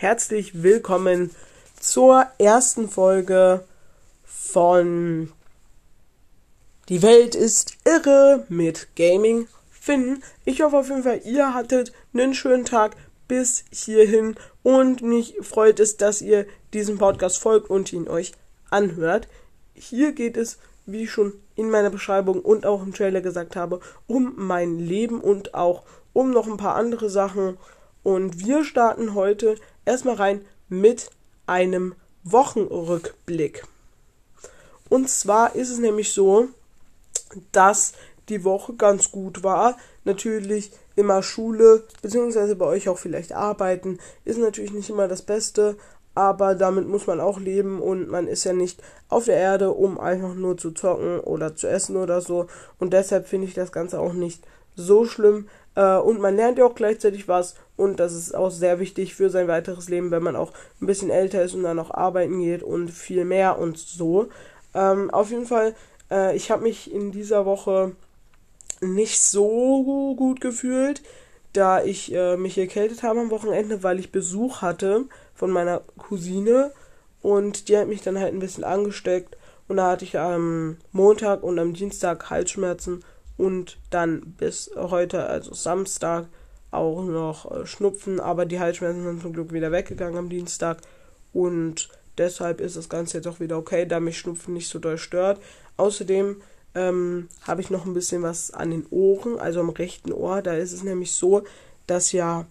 herzlich willkommen zur ersten Folge von Die Welt ist irre mit Gaming Finn. Ich hoffe auf jeden Fall, ihr hattet einen schönen Tag bis hierhin und mich freut es, dass ihr diesem Podcast folgt und ihn euch anhört. Hier geht es, wie ich schon in meiner Beschreibung und auch im Trailer gesagt habe, um mein Leben und auch um noch ein paar andere Sachen. Und wir starten heute erstmal rein mit einem Wochenrückblick. Und zwar ist es nämlich so, dass die Woche ganz gut war. Natürlich immer Schule, beziehungsweise bei euch auch vielleicht arbeiten, ist natürlich nicht immer das Beste, aber damit muss man auch leben und man ist ja nicht auf der Erde, um einfach nur zu zocken oder zu essen oder so. Und deshalb finde ich das Ganze auch nicht so schlimm. Äh, und man lernt ja auch gleichzeitig was und das ist auch sehr wichtig für sein weiteres Leben, wenn man auch ein bisschen älter ist und dann auch arbeiten geht und viel mehr und so. Ähm, auf jeden Fall, äh, ich habe mich in dieser Woche nicht so gut gefühlt, da ich äh, mich erkältet habe am Wochenende, weil ich Besuch hatte von meiner Cousine und die hat mich dann halt ein bisschen angesteckt und da hatte ich am Montag und am Dienstag Halsschmerzen und dann bis heute, also Samstag, auch noch äh, Schnupfen, aber die Halsschmerzen sind zum Glück wieder weggegangen am Dienstag. Und deshalb ist das Ganze jetzt auch wieder okay, da mich Schnupfen nicht so doll stört. Außerdem ähm, habe ich noch ein bisschen was an den Ohren, also am rechten Ohr. Da ist es nämlich so, dass ja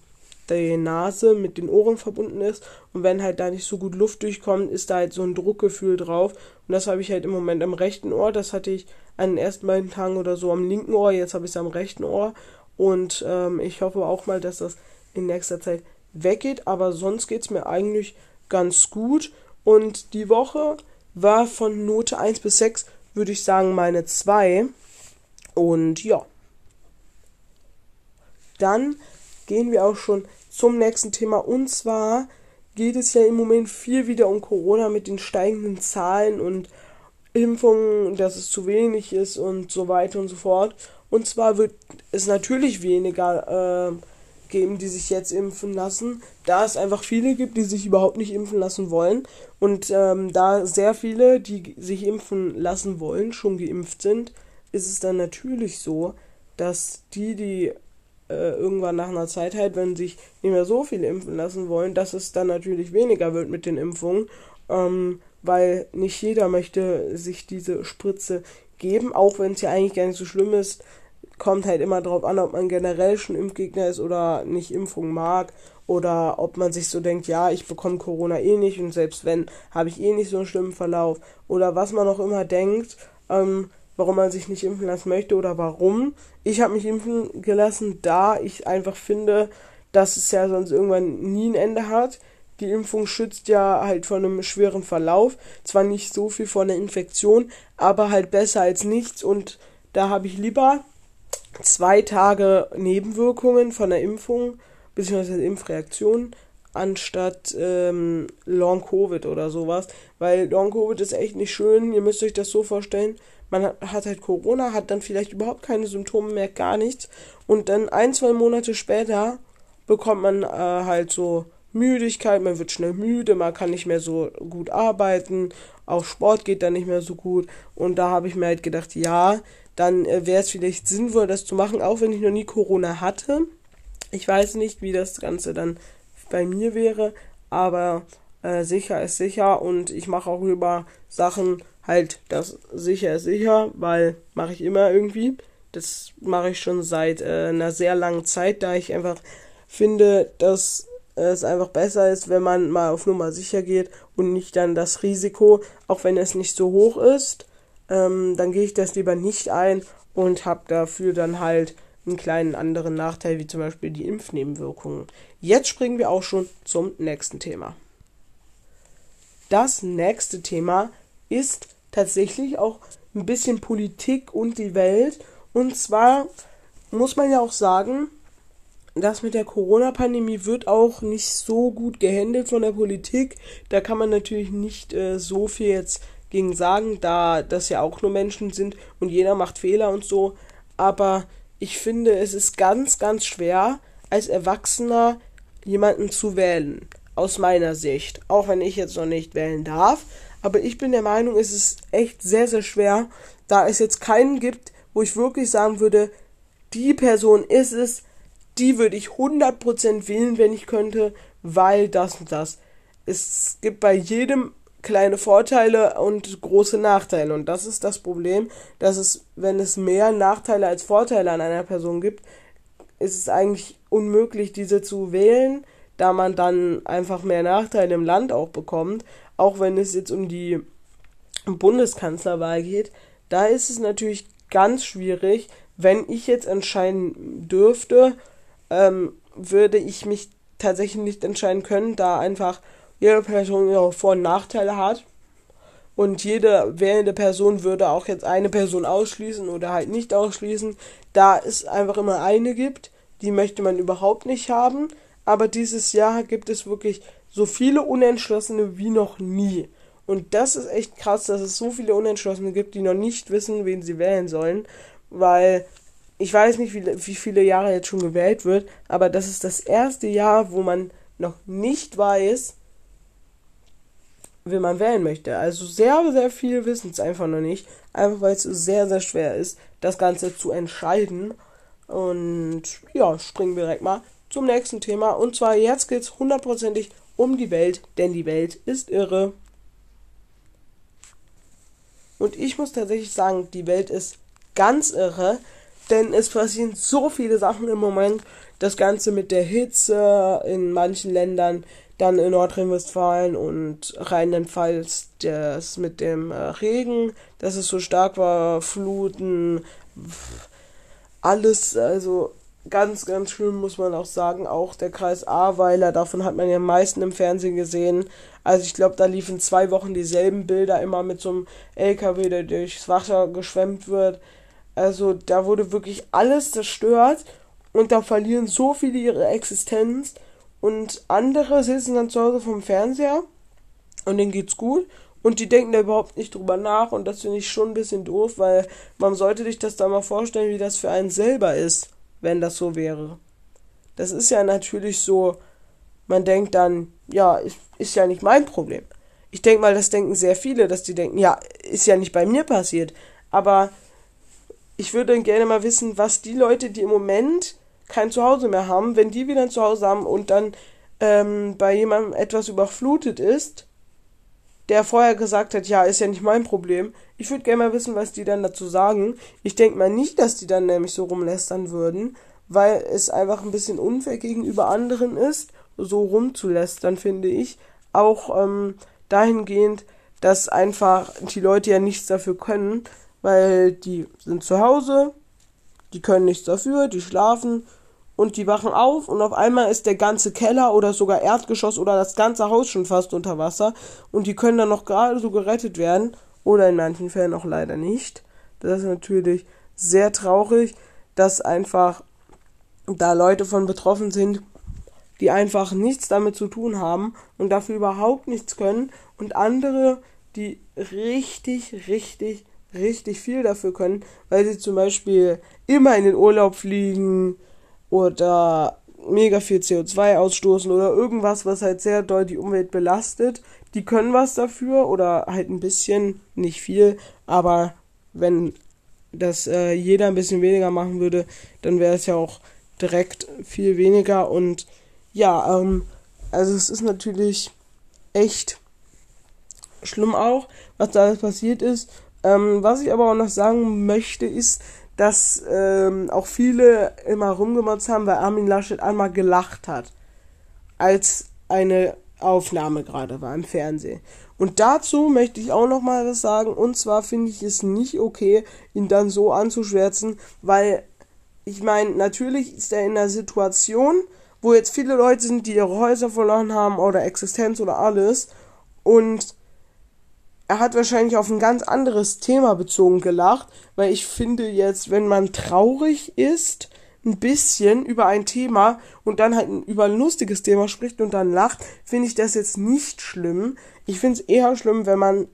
die Nase mit den Ohren verbunden ist. Und wenn halt da nicht so gut Luft durchkommt, ist da halt so ein Druckgefühl drauf. Und das habe ich halt im Moment am rechten Ohr, das hatte ich an den ersten beiden Tagen oder so am linken Ohr, jetzt habe ich es am rechten Ohr und ähm, ich hoffe auch mal, dass das in nächster Zeit weggeht, aber sonst geht es mir eigentlich ganz gut und die Woche war von Note 1 bis 6 würde ich sagen, meine 2. Und ja. Dann gehen wir auch schon zum nächsten Thema. Und zwar geht es ja im Moment viel wieder um Corona mit den steigenden Zahlen und Impfungen, dass es zu wenig ist und so weiter und so fort. Und zwar wird es natürlich weniger äh, geben, die sich jetzt impfen lassen, da es einfach viele gibt, die sich überhaupt nicht impfen lassen wollen. Und ähm, da sehr viele, die sich impfen lassen wollen, schon geimpft sind, ist es dann natürlich so, dass die, die äh, irgendwann nach einer Zeit halt, wenn sich nicht mehr so viele impfen lassen wollen, dass es dann natürlich weniger wird mit den Impfungen, ähm, weil nicht jeder möchte sich diese Spritze geben, auch wenn es ja eigentlich gar nicht so schlimm ist, kommt halt immer drauf an, ob man generell schon Impfgegner ist oder nicht Impfung mag oder ob man sich so denkt, ja, ich bekomme Corona eh nicht und selbst wenn, habe ich eh nicht so einen schlimmen Verlauf oder was man auch immer denkt, ähm, warum man sich nicht impfen lassen möchte oder warum. Ich habe mich impfen gelassen, da ich einfach finde, dass es ja sonst irgendwann nie ein Ende hat. Die Impfung schützt ja halt vor einem schweren Verlauf. Zwar nicht so viel vor einer Infektion, aber halt besser als nichts. Und da habe ich lieber zwei Tage Nebenwirkungen von der Impfung bzw. Impfreaktion anstatt ähm, Long Covid oder sowas, weil Long Covid ist echt nicht schön. Ihr müsst euch das so vorstellen. Man hat, hat halt Corona, hat dann vielleicht überhaupt keine Symptome mehr, gar nichts. Und dann ein, zwei Monate später bekommt man äh, halt so Müdigkeit, man wird schnell müde, man kann nicht mehr so gut arbeiten, auch Sport geht dann nicht mehr so gut. Und da habe ich mir halt gedacht, ja, dann äh, wäre es vielleicht sinnvoll, das zu machen, auch wenn ich noch nie Corona hatte. Ich weiß nicht, wie das Ganze dann bei mir wäre, aber äh, sicher ist sicher und ich mache auch über Sachen halt, das sicher ist sicher, weil mache ich immer irgendwie. Das mache ich schon seit äh, einer sehr langen Zeit, da ich einfach finde, dass es einfach besser ist, wenn man mal auf Nummer sicher geht und nicht dann das Risiko, auch wenn es nicht so hoch ist, ähm, dann gehe ich das lieber nicht ein und habe dafür dann halt einen kleinen anderen Nachteil, wie zum Beispiel die Impfnebenwirkungen. Jetzt springen wir auch schon zum nächsten Thema. Das nächste Thema ist tatsächlich auch ein bisschen Politik und die Welt. Und zwar muss man ja auch sagen, das mit der Corona-Pandemie wird auch nicht so gut gehandelt von der Politik. Da kann man natürlich nicht äh, so viel jetzt gegen sagen, da das ja auch nur Menschen sind und jeder macht Fehler und so. Aber ich finde, es ist ganz, ganz schwer, als Erwachsener jemanden zu wählen. aus meiner Sicht. Auch wenn ich jetzt noch nicht wählen darf. Aber ich bin der Meinung, es ist echt sehr, sehr schwer, da es jetzt keinen gibt, wo ich wirklich sagen würde, die Person ist es, die würde ich 100% wählen, wenn ich könnte, weil das und das. Es gibt bei jedem kleine Vorteile und große Nachteile. Und das ist das Problem, dass es, wenn es mehr Nachteile als Vorteile an einer Person gibt, ist es eigentlich unmöglich, diese zu wählen, da man dann einfach mehr Nachteile im Land auch bekommt. Auch wenn es jetzt um die Bundeskanzlerwahl geht, da ist es natürlich ganz schwierig. Wenn ich jetzt entscheiden dürfte, ähm, würde ich mich tatsächlich nicht entscheiden können, da einfach jede Person ihre Vor- und Nachteile hat. Und jede wählende Person würde auch jetzt eine Person ausschließen oder halt nicht ausschließen, da es einfach immer eine gibt. Die möchte man überhaupt nicht haben. Aber dieses Jahr gibt es wirklich so viele Unentschlossene wie noch nie. Und das ist echt krass, dass es so viele Unentschlossene gibt, die noch nicht wissen, wen sie wählen sollen. Weil ich weiß nicht, wie, wie viele Jahre jetzt schon gewählt wird, aber das ist das erste Jahr, wo man noch nicht weiß, wen man wählen möchte. Also sehr, sehr viel wissen es einfach noch nicht. Einfach weil es sehr, sehr schwer ist, das Ganze zu entscheiden. Und ja, springen wir direkt mal zum nächsten Thema. Und zwar jetzt geht es hundertprozentig um die Welt, denn die Welt ist irre. Und ich muss tatsächlich sagen, die Welt ist ganz irre, denn es passieren so viele Sachen im Moment. Das Ganze mit der Hitze in manchen Ländern, dann in Nordrhein-Westfalen und Rheinland-Pfalz das mit dem äh, Regen, dass es so stark war, Fluten, alles, also ganz, ganz schlimm muss man auch sagen. Auch der Kreis Ahrweiler, davon hat man ja am meisten im Fernsehen gesehen. Also ich glaube, da liefen zwei Wochen dieselben Bilder immer mit so einem LKW, der durchs Wasser geschwemmt wird. Also da wurde wirklich alles zerstört und da verlieren so viele ihre Existenz und andere sitzen dann zu Hause vom Fernseher und denen geht's gut und die denken da überhaupt nicht drüber nach und das finde ich schon ein bisschen doof, weil man sollte sich das da mal vorstellen, wie das für einen selber ist, wenn das so wäre. Das ist ja natürlich so, man denkt dann, ja, ist, ist ja nicht mein Problem. Ich denke mal, das denken sehr viele, dass die denken, ja, ist ja nicht bei mir passiert. Aber ich würde gerne mal wissen, was die Leute, die im Moment kein Zuhause mehr haben, wenn die wieder ein Zuhause haben und dann ähm, bei jemandem etwas überflutet ist, der vorher gesagt hat, ja, ist ja nicht mein Problem. Ich würde gerne mal wissen, was die dann dazu sagen. Ich denke mal nicht, dass die dann nämlich so rumlästern würden, weil es einfach ein bisschen unfair gegenüber anderen ist, so rumzulästern, finde ich. Auch ähm, dahingehend, dass einfach die Leute ja nichts dafür können, weil die sind zu Hause, die können nichts dafür, die schlafen und die wachen auf und auf einmal ist der ganze Keller oder sogar Erdgeschoss oder das ganze Haus schon fast unter Wasser und die können dann noch gerade so gerettet werden oder in manchen Fällen auch leider nicht. Das ist natürlich sehr traurig, dass einfach da Leute von betroffen sind, die einfach nichts damit zu tun haben und dafür überhaupt nichts können und andere, die richtig, richtig, richtig viel dafür können, weil sie zum Beispiel immer in den Urlaub fliegen, oder mega viel CO2 ausstoßen oder irgendwas, was halt sehr doll die Umwelt belastet. Die können was dafür oder halt ein bisschen, nicht viel, aber wenn das äh, jeder ein bisschen weniger machen würde, dann wäre es ja auch direkt viel weniger und ja, ähm, also es ist natürlich echt schlimm auch, was da alles passiert ist. Ähm, was ich aber auch noch sagen möchte, ist, dass ähm, auch viele immer rumgemotzt haben, weil Armin Laschet einmal gelacht hat, als eine Aufnahme gerade war im Fernsehen. Und dazu möchte ich auch noch mal was sagen. Und zwar finde ich es nicht okay, ihn dann so anzuschwärzen, weil ich meine, natürlich ist er in einer Situation, wo jetzt viele Leute sind, die ihre Häuser verloren haben oder Existenz oder alles. Und er hat wahrscheinlich auf ein ganz anderes Thema bezogen gelacht, weil ich finde jetzt, wenn man traurig ist, ein bisschen über ein Thema und dann halt über ein lustiges Thema spricht und dann lacht, finde ich das jetzt nicht schlimm. Ich finde es eher schlimm, wenn man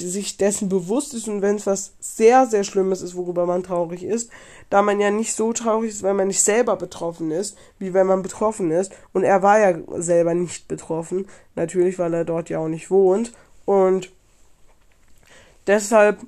sich dessen bewusst ist und wenn es was sehr, sehr Schlimmes ist, worüber man traurig ist, da man ja nicht so traurig ist, wenn man nicht selber betroffen ist, wie wenn man betroffen ist. Und er war ja selber nicht betroffen, natürlich, weil er dort ja auch nicht wohnt. Und deshalb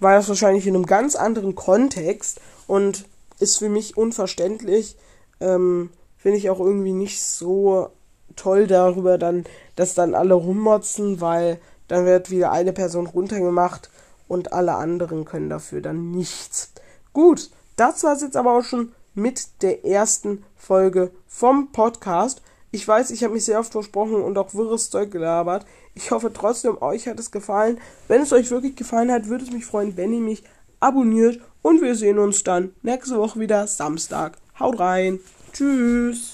war das wahrscheinlich in einem ganz anderen Kontext und ist für mich unverständlich. Ähm, Finde ich auch irgendwie nicht so toll darüber dann, dass dann alle rummotzen, weil dann wird wieder eine Person runtergemacht und alle anderen können dafür dann nichts. Gut, das war es jetzt aber auch schon mit der ersten Folge vom Podcast. Ich weiß, ich habe mich sehr oft versprochen und auch wirres Zeug gelabert. Ich hoffe trotzdem, euch hat es gefallen. Wenn es euch wirklich gefallen hat, würde es mich freuen, wenn ihr mich abonniert. Und wir sehen uns dann nächste Woche wieder Samstag. Haut rein. Tschüss.